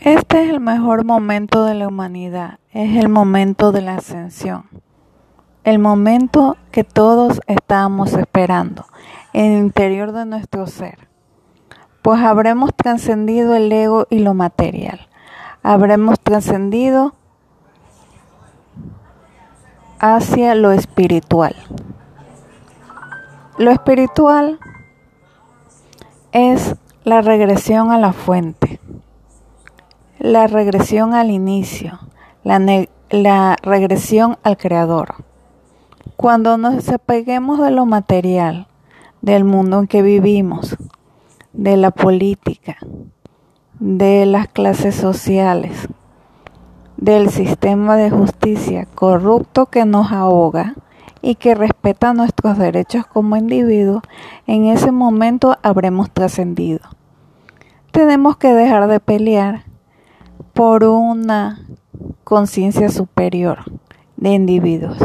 Este es el mejor momento de la humanidad, es el momento de la ascensión, el momento que todos estábamos esperando en el interior de nuestro ser, pues habremos trascendido el ego y lo material, habremos trascendido hacia lo espiritual. Lo espiritual es la regresión a la fuente la regresión al inicio, la, regresión al creador. Cuando nos apeguemos de lo material, del mundo en que vivimos, de la política, de las clases sociales, del sistema de justicia corrupto que nos ahoga y que respeta nuestros derechos como individuos, en ese momento habremos trascendido. Tenemos que dejar de pelear por una conciencia superior de individuos,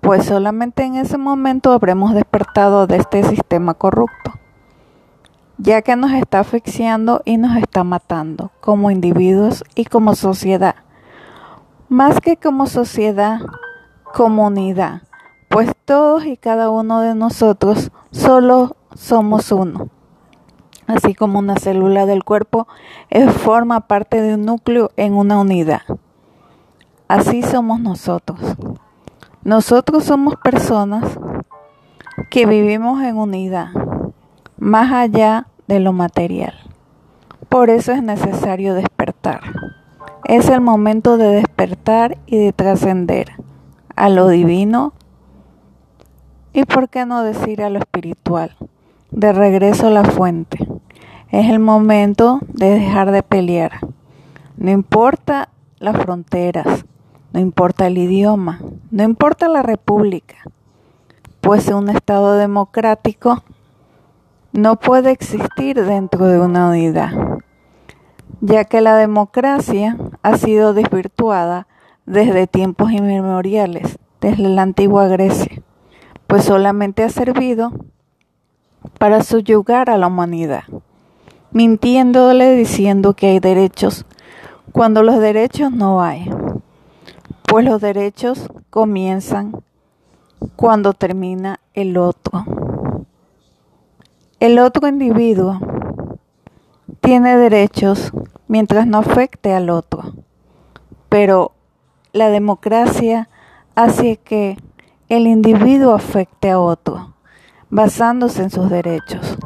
pues solamente en ese momento habremos despertado de este sistema corrupto, ya que nos está asfixiando y nos está matando como individuos y como sociedad, más que como sociedad, comunidad, pues todos y cada uno de nosotros solo somos uno así como una célula del cuerpo forma parte de un núcleo en una unidad. Así somos nosotros. Nosotros somos personas que vivimos en unidad, más allá de lo material. Por eso es necesario despertar. Es el momento de despertar y de trascender a lo divino y, por qué no decir, a lo espiritual, de regreso a la fuente. Es el momento de dejar de pelear. No importa las fronteras, no importa el idioma, no importa la república, pues un Estado democrático no puede existir dentro de una unidad, ya que la democracia ha sido desvirtuada desde tiempos inmemoriales, desde la antigua Grecia, pues solamente ha servido para subyugar a la humanidad mintiéndole diciendo que hay derechos, cuando los derechos no hay. Pues los derechos comienzan cuando termina el otro. El otro individuo tiene derechos mientras no afecte al otro, pero la democracia hace que el individuo afecte a otro, basándose en sus derechos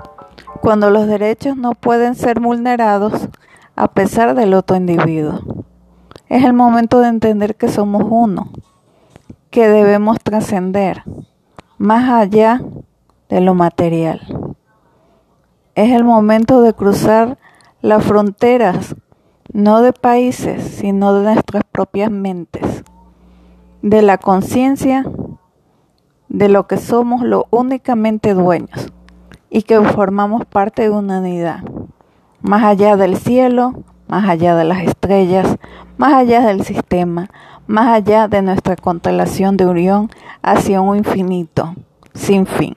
cuando los derechos no pueden ser vulnerados a pesar del otro individuo. Es el momento de entender que somos uno, que debemos trascender más allá de lo material. Es el momento de cruzar las fronteras, no de países, sino de nuestras propias mentes, de la conciencia de lo que somos lo únicamente dueños y que formamos parte de una unidad, más allá del cielo, más allá de las estrellas, más allá del sistema, más allá de nuestra constelación de Orión hacia un infinito sin fin.